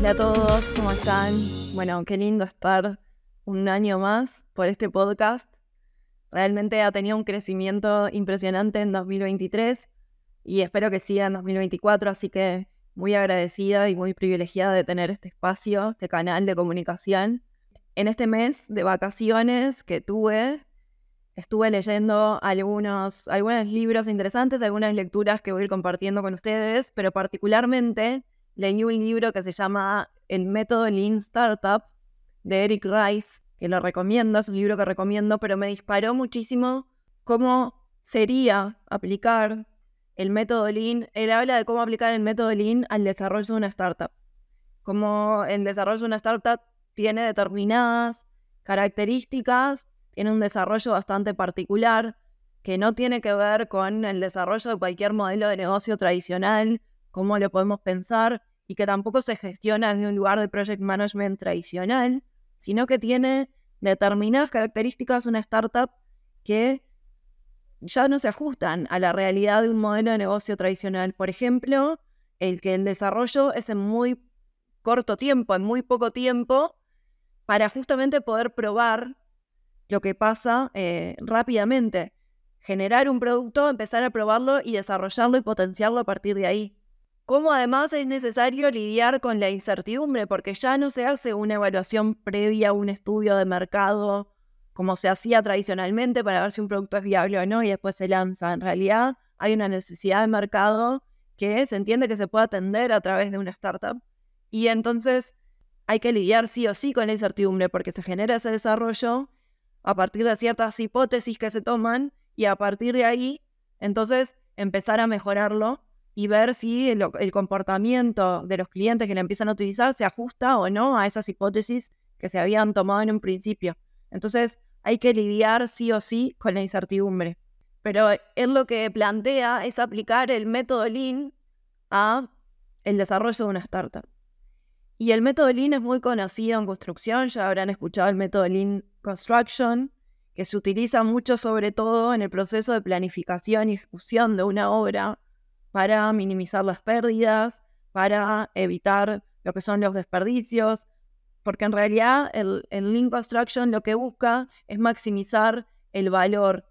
Hola a todos, ¿cómo están? Bueno, qué lindo estar un año más por este podcast. Realmente ha tenido un crecimiento impresionante en 2023 y espero que siga en 2024, así que muy agradecida y muy privilegiada de tener este espacio, este canal de comunicación. En este mes de vacaciones que tuve, estuve leyendo algunos, algunos libros interesantes, algunas lecturas que voy a ir compartiendo con ustedes, pero particularmente leí un libro que se llama El método Lean Startup de Eric Rice, que lo recomiendo, es un libro que recomiendo, pero me disparó muchísimo cómo sería aplicar el método Lean. Él habla de cómo aplicar el método Lean al desarrollo de una startup. Como el desarrollo de una startup tiene determinadas características, tiene un desarrollo bastante particular, que no tiene que ver con el desarrollo de cualquier modelo de negocio tradicional, cómo lo podemos pensar, y que tampoco se gestiona desde un lugar de project management tradicional, sino que tiene determinadas características una startup que ya no se ajustan a la realidad de un modelo de negocio tradicional. Por ejemplo, el que el desarrollo es en muy corto tiempo, en muy poco tiempo, para justamente poder probar lo que pasa eh, rápidamente. Generar un producto, empezar a probarlo y desarrollarlo y potenciarlo a partir de ahí cómo además es necesario lidiar con la incertidumbre, porque ya no se hace una evaluación previa, un estudio de mercado, como se hacía tradicionalmente para ver si un producto es viable o no y después se lanza. En realidad hay una necesidad de mercado que se entiende que se puede atender a través de una startup y entonces hay que lidiar sí o sí con la incertidumbre porque se genera ese desarrollo a partir de ciertas hipótesis que se toman y a partir de ahí entonces empezar a mejorarlo y ver si el, comportamiento de los clientes que la empiezan a utilizar se ajusta o no a esas hipótesis que se habían tomado en un principio. Entonces hay que lidiar sí o sí con la incertidumbre. Pero él lo que plantea es aplicar el método Lean a el desarrollo de una startup. Y el método Lean es muy conocido en construcción, ya habrán escuchado el método Lean Construction, que se utiliza mucho sobre todo en el proceso de planificación y ejecución de una obra para minimizar las pérdidas, para evitar lo que son los desperdicios, porque en realidad el, el Lean Construction lo que busca es maximizar el valor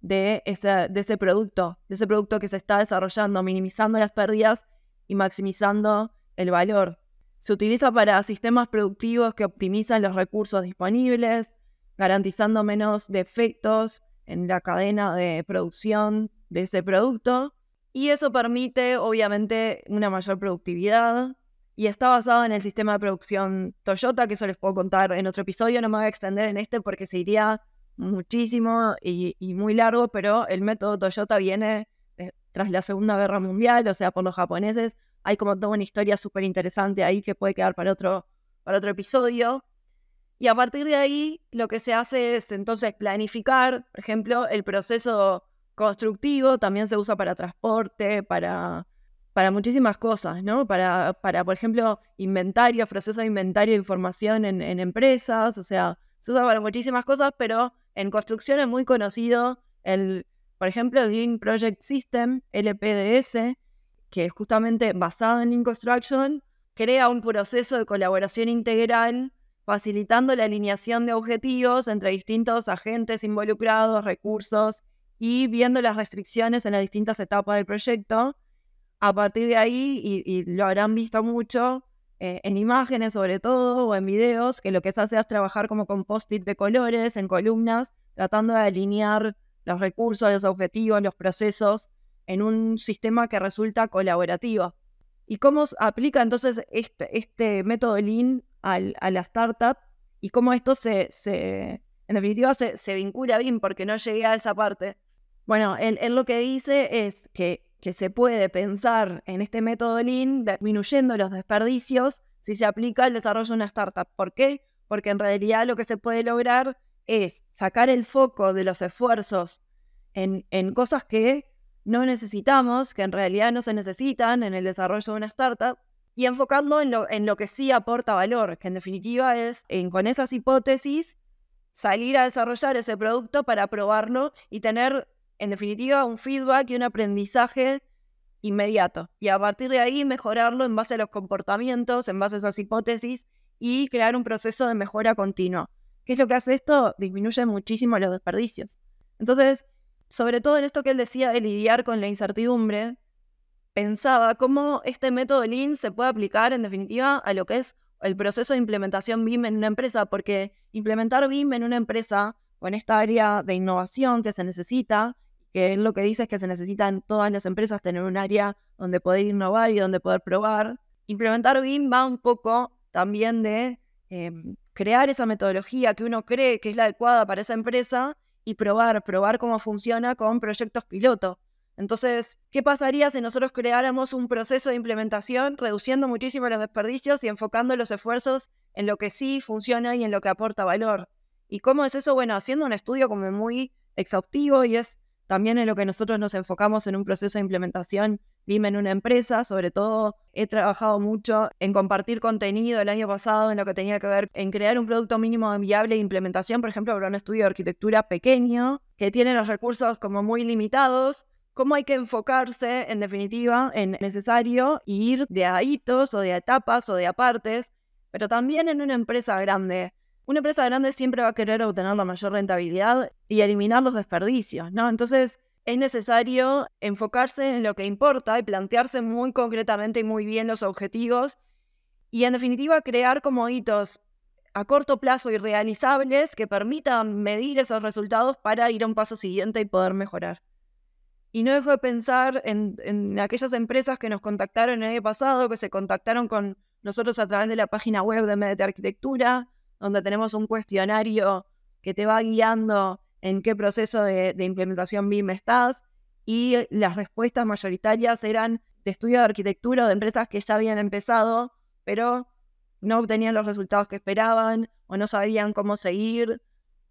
de ese, de ese producto, de ese producto que se está desarrollando, minimizando las pérdidas y maximizando el valor. Se utiliza para sistemas productivos que optimizan los recursos disponibles, garantizando menos defectos en la cadena de producción de ese producto y eso permite, obviamente, una mayor productividad. Y está basado en el sistema de producción Toyota, que eso les puedo contar en otro episodio. No me voy a extender en este porque se iría muchísimo y, muy largo, pero el método Toyota viene tras la Segunda Guerra Mundial, o sea, por los japoneses. Hay como toda una historia súper interesante ahí que puede quedar para otro, para otro episodio. Y a partir de ahí, lo que se hace es entonces planificar, por ejemplo, el proceso constructivo, también se usa para transporte, para, para muchísimas cosas, ¿no? Para, para, por ejemplo, inventario, proceso de inventario de información en, empresas, o sea, se usa para muchísimas cosas, pero en construcción es muy conocido el, por ejemplo, el Lean Project System, LPDS, que es justamente basado en Lean Construction, crea un proceso de colaboración integral facilitando la alineación de objetivos entre distintos agentes involucrados, recursos y viendo las restricciones en las distintas etapas del proyecto. A partir de ahí, y, lo habrán visto mucho eh, en imágenes sobre todo o en videos, que lo que se hace es trabajar como con post-it de colores en columnas, tratando de alinear los recursos, los objetivos, los procesos en un sistema que resulta colaborativo. ¿Y cómo aplica entonces este, este método Lean al, a la startup? Y cómo esto se, se en definitiva, se, se, vincula bien porque no llegué a esa parte. Bueno, él, lo que dice es que que se puede pensar en este método Lean disminuyendo los desperdicios si se aplica el desarrollo de una startup. ¿Por qué? Porque en realidad lo que se puede lograr es sacar el foco de los esfuerzos en, en cosas que no necesitamos, que en realidad no se necesitan en el desarrollo de una startup, y enfocarlo en lo, en lo que sí aporta valor, que en definitiva es en, con esas hipótesis salir a desarrollar ese producto para probarlo y tener en definitiva un feedback y un aprendizaje inmediato. Y a partir de ahí mejorarlo en base a los comportamientos, en base a esas hipótesis y crear un proceso de mejora continua. ¿Qué es lo que hace esto? Disminuye muchísimo los desperdicios. Entonces, sobre todo en esto que él decía de lidiar con la incertidumbre, pensaba cómo este método Lean se puede aplicar en definitiva a lo que es el proceso de implementación BIM en una empresa, porque implementar BIM en una empresa con esta área de innovación que se necesita, que lo que dice es que se necesita en todas las empresas tener un área donde poder innovar y donde poder probar. Implementar BIM va un poco también de em, crear esa metodología que uno cree que es la adecuada para esa empresa y probar, probar cómo funciona con proyectos piloto. Entonces, ¿qué pasaría si nosotros creáramos un proceso de implementación reduciendo muchísimo los desperdicios y enfocando los esfuerzos en lo que sí funciona y en lo que aporta valor? ¿Y cómo es eso? Bueno, haciendo un estudio como muy exhaustivo y es también en lo que nosotros nos enfocamos en un proceso de implementación BIM en una empresa, sobre todo he trabajado mucho en compartir contenido el año pasado en lo que tenía que ver en crear un producto mínimo viable de implementación, por ejemplo, para un estudio de arquitectura pequeño, que tiene los recursos como muy limitados, cómo hay que enfocarse, en definitiva, en necesario ir de a hitos o de a etapas o de a partes, pero también en una empresa grande. Una empresa grande siempre va a querer obtener la mayor rentabilidad y eliminar los desperdicios, ¿no? Entonces, es necesario enfocarse en lo que importa y plantearse muy concretamente y muy bien los objetivos y en definitiva crear como hitos a corto plazo y realizables que permitan medir esos resultados para ir a un paso siguiente y poder mejorar. Y no dejo de pensar en, aquellas empresas que nos contactaron el año pasado, que se contactaron con nosotros a través de la página web de MDT Arquitectura, donde tenemos un cuestionario que te va guiando en qué proceso de, implementación BIM estás y las respuestas mayoritarias eran de estudio de arquitectura o de empresas que ya habían empezado, pero no obtenían los resultados que esperaban o no sabían cómo seguir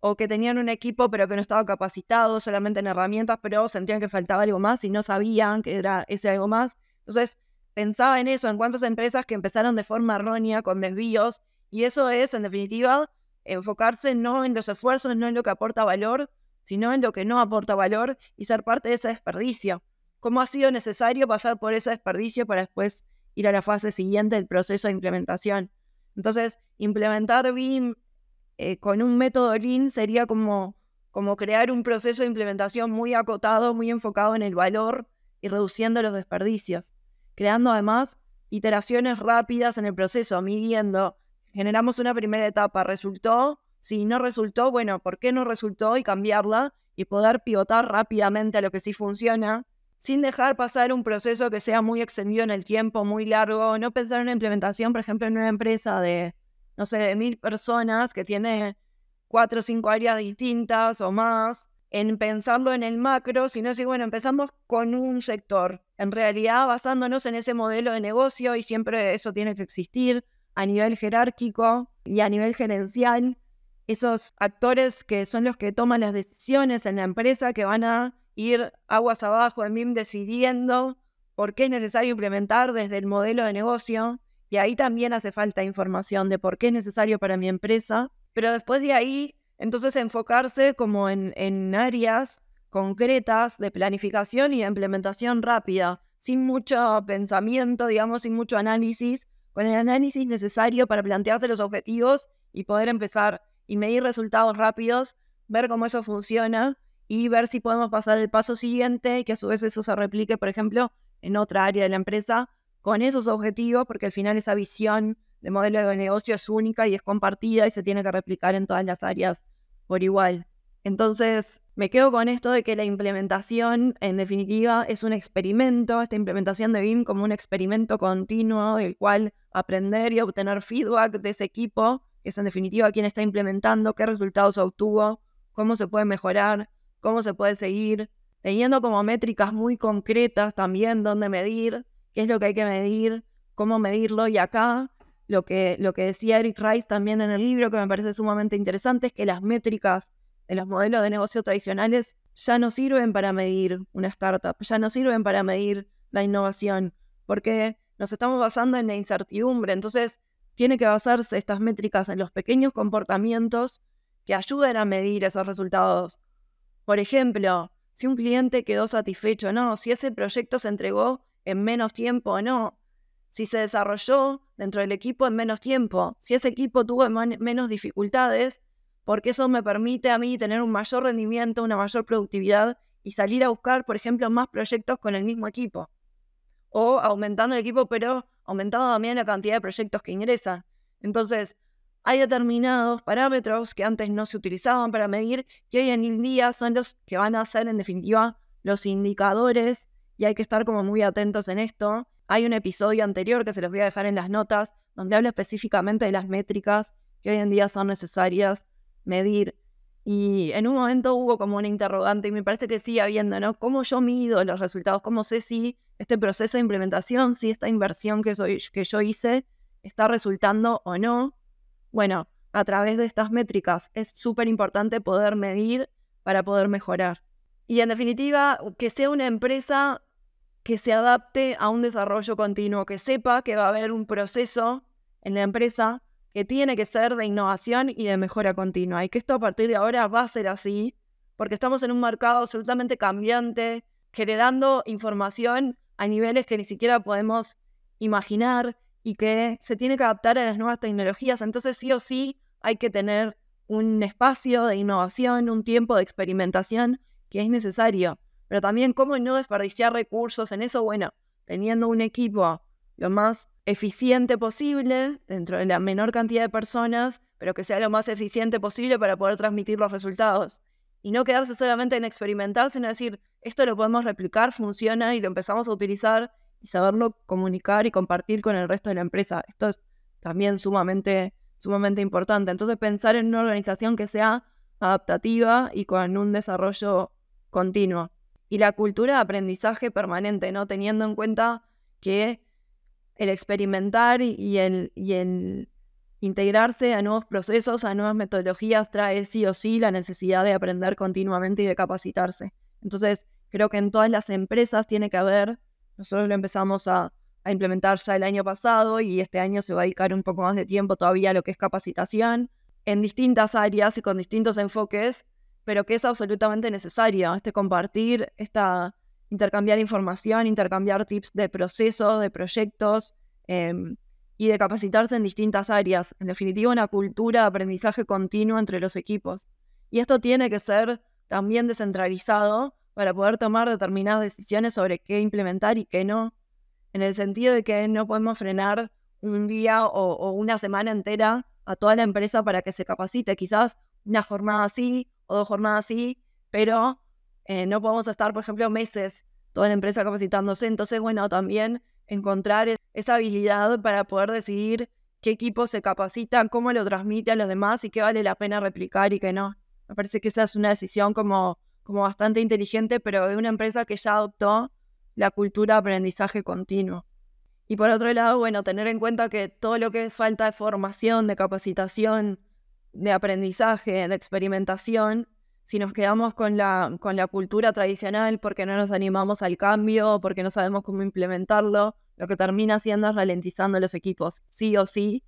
o que tenían un equipo pero que no estaba capacitado solamente en herramientas, pero sentían que faltaba algo más y no sabían que era ese algo más. Entonces pensaba en eso, en cuántas empresas que empezaron de forma errónea, con desvíos, y eso es, en definitiva, enfocarse no en los esfuerzos, no en lo que aporta valor, sino en lo que no aporta valor y ser parte de ese desperdicio. ¿Cómo ha sido necesario pasar por ese desperdicio para después ir a la fase siguiente del proceso de implementación? Entonces, implementar BIM eh, con un método Lean sería como, como crear un proceso de implementación muy acotado, muy enfocado en el valor y reduciendo los desperdicios, creando además iteraciones rápidas en el proceso, midiendo generamos una primera etapa, resultó, si no resultó, bueno, ¿por qué no resultó? Y cambiarla y poder pivotar rápidamente a lo que sí funciona, sin dejar pasar un proceso que sea muy extendido en el tiempo, muy largo, no pensar en una implementación, por ejemplo, en una empresa de, no sé, de mil personas que tiene cuatro o cinco áreas distintas o más, en pensarlo en el macro, sino decir, bueno, empezamos con un sector, en realidad basándonos en ese modelo de negocio y siempre eso tiene que existir, a nivel jerárquico y a nivel gerencial, esos actores que son los que toman las decisiones en la empresa, que van a ir aguas abajo en BIM decidiendo por qué es necesario implementar desde el modelo de negocio. Y ahí también hace falta información de por qué es necesario para mi empresa. Pero después de ahí, entonces enfocarse como en, en áreas concretas de planificación y de implementación rápida, sin mucho pensamiento, digamos, sin mucho análisis, con el análisis necesario para plantearse los objetivos y poder empezar y medir resultados rápidos, ver cómo eso funciona y ver si podemos pasar el paso siguiente y que a su vez eso se replique, por ejemplo, en otra área de la empresa con esos objetivos, porque al final esa visión de modelo de negocio es única y es compartida y se tiene que replicar en todas las áreas por igual. Entonces, me quedo con esto de que la implementación, en definitiva, es un experimento, esta implementación de BIM como un experimento continuo del cual aprender y obtener feedback de ese equipo, que es en definitiva quién está implementando, qué resultados obtuvo, cómo se puede mejorar, cómo se puede seguir, teniendo como métricas muy concretas también dónde medir, qué es lo que hay que medir, cómo medirlo. Y acá lo que, lo que decía Eric Rice también en el libro, que me parece sumamente interesante, es que las métricas de los modelos de negocio tradicionales ya no sirven para medir una startup, ya no sirven para medir la innovación, porque nos estamos basando en la incertidumbre. Entonces, tiene que basarse estas métricas en los pequeños comportamientos que ayuden a medir esos resultados. Por ejemplo, si un cliente quedó satisfecho o no, si ese proyecto se entregó en menos tiempo o no, si se desarrolló dentro del equipo en menos tiempo, si ese equipo tuvo menos dificultades, porque eso me permite a mí tener un mayor rendimiento, una mayor productividad y salir a buscar, por ejemplo, más proyectos con el mismo equipo. O aumentando el equipo, pero aumentando también la cantidad de proyectos que ingresan. Entonces, hay determinados parámetros que antes no se utilizaban para medir, que hoy en día son los que van a ser, en definitiva, los indicadores, y hay que estar como muy atentos en esto. Hay un episodio anterior que se los voy a dejar en las notas, donde habla específicamente de las métricas que hoy en día son necesarias medir. Y en un momento hubo como una interrogante, y me parece que sigue habiendo, ¿no? ¿Cómo yo mido los resultados? ¿Cómo sé si este proceso de implementación, si esta inversión que, soy, que yo hice está resultando o no? Bueno, a través de estas métricas es súper importante poder medir para poder mejorar. Y en definitiva, que sea una empresa que se adapte a un desarrollo continuo, que sepa que va a haber un proceso en la empresa que tiene que ser de innovación y de mejora continua. Y que esto a partir de ahora va a ser así, porque estamos en un mercado absolutamente cambiante, generando información a niveles que ni siquiera podemos imaginar y que se tiene que adaptar a las nuevas tecnologías. Entonces sí o sí hay que tener un espacio de innovación, un tiempo de experimentación que es necesario. Pero también cómo no desperdiciar recursos en eso, bueno, teniendo un equipo lo más eficiente posible, dentro de la menor cantidad de personas, pero que sea lo más eficiente posible para poder transmitir los resultados. Y no quedarse solamente en experimentar, sino decir, esto lo podemos replicar, funciona y lo empezamos a utilizar y saberlo comunicar y compartir con el resto de la empresa. Esto es también sumamente, sumamente importante. Entonces pensar en una organización que sea adaptativa y con un desarrollo continuo. Y la cultura de aprendizaje permanente, ¿no? Teniendo en cuenta que el experimentar y el, y el integrarse a nuevos procesos, a nuevas metodologías, trae sí o sí la necesidad de aprender continuamente y de capacitarse. Entonces, creo que en todas las empresas tiene que haber nosotros lo empezamos a, implementar ya el año pasado y este año se va a dedicar un poco más de tiempo todavía a lo que es capacitación en distintas áreas y con distintos enfoques, pero que es absolutamente necesario, este compartir, esta intercambiar información, intercambiar tips de procesos, de proyectos em, y de capacitarse en distintas áreas. En definitiva, una cultura de aprendizaje continuo entre los equipos. Y esto tiene que ser también descentralizado para poder tomar determinadas decisiones sobre qué implementar y qué no, en el sentido de que no podemos frenar un día o, una semana entera a toda la empresa para que se capacite, quizás una jornada así o dos jornadas así, pero eh, no podemos estar, por ejemplo, meses toda la empresa capacitándose. Entonces, bueno, también encontrar esa habilidad para poder decidir qué equipo se capacita, cómo lo transmite a los demás y qué vale la pena replicar y qué no. Me parece que esa es una decisión como como bastante inteligente, pero de una empresa que ya adoptó la cultura de aprendizaje continuo. Y por otro lado, bueno, tener en cuenta que todo lo que es falta de formación, de capacitación, de aprendizaje, de experimentación, si nos quedamos con la, con la cultura tradicional porque no nos animamos al cambio, porque no sabemos cómo implementarlo, lo que termina haciendo es ralentizando los equipos, sí o sí,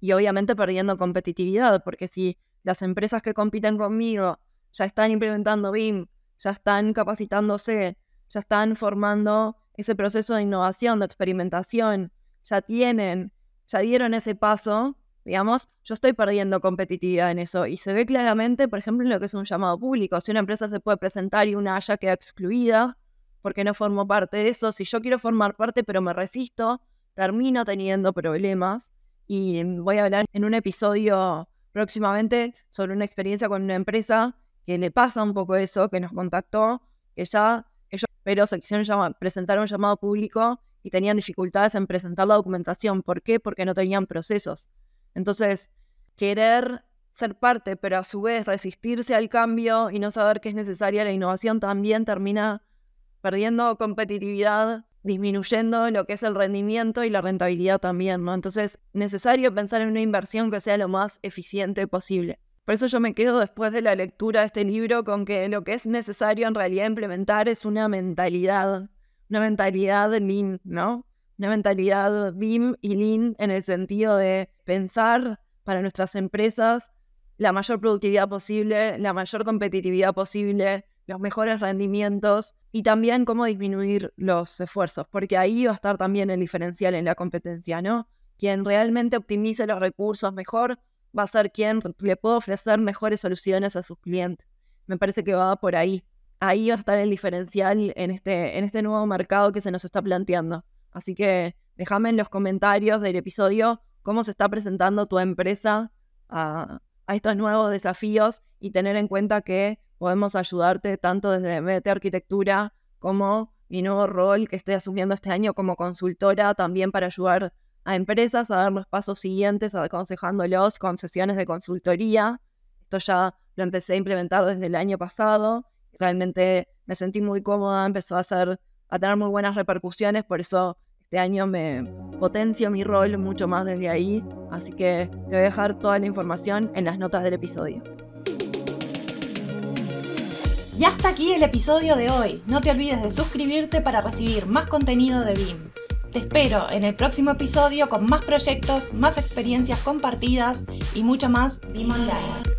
y obviamente perdiendo competitividad, porque si las empresas que compiten conmigo ya están implementando BIM, ya están capacitándose, ya están formando ese proceso de innovación, de experimentación, ya tienen, ya dieron ese paso, digamos, yo estoy perdiendo competitividad en eso. Y se ve claramente, por ejemplo, en lo que es un llamado público. Si una empresa se puede presentar y una haya queda excluida porque no formó parte de eso, si yo quiero formar parte pero me resisto, termino teniendo problemas. Y voy a hablar en un episodio próximamente sobre una experiencia con una empresa que le pasa un poco eso, que nos contactó, que ya ellos pero se quisieron presentar un llamado público y tenían dificultades en presentar la documentación. ¿Por qué? Porque no tenían procesos. Entonces, querer ser parte, pero a su vez resistirse al cambio y no saber que es necesaria la innovación también termina perdiendo competitividad, disminuyendo lo que es el rendimiento y la rentabilidad también, ¿no? Entonces, necesario pensar en una inversión que sea lo más eficiente posible. Por eso yo me quedo después de la lectura de este libro con que lo que es necesario en realidad implementar es una mentalidad, una mentalidad lean, ¿no? Una mentalidad BIM y lean en el sentido de pensar para nuestras empresas la mayor productividad posible, la mayor competitividad posible, los mejores rendimientos y también cómo disminuir los esfuerzos, porque ahí va a estar también el diferencial en la competencia, ¿no? Quien realmente optimice los recursos mejor va a ser quien le puede ofrecer mejores soluciones a sus clientes. Me parece que va por ahí. Ahí va a estar el diferencial en este, en este nuevo mercado que se nos está planteando. Así que déjame en los comentarios del episodio cómo se está presentando tu empresa a, estos nuevos desafíos y tener en cuenta que podemos ayudarte tanto desde MT Arquitectura como mi nuevo rol que estoy asumiendo este año como consultora también para ayudar a empresas a dar los pasos siguientes, aconsejándolos con sesiones de consultoría. Esto ya lo empecé a implementar desde el año pasado. Realmente me sentí muy cómoda, empezó a, hacer, a tener muy buenas repercusiones, por eso este año me potencio mi rol mucho más desde ahí. Así que te voy a dejar toda la información en las notas del episodio. Y hasta aquí el episodio de hoy. No te olvides de suscribirte para recibir más contenido de BIM. Te espero en el próximo episodio con más proyectos, más experiencias compartidas y mucho más BIM Online.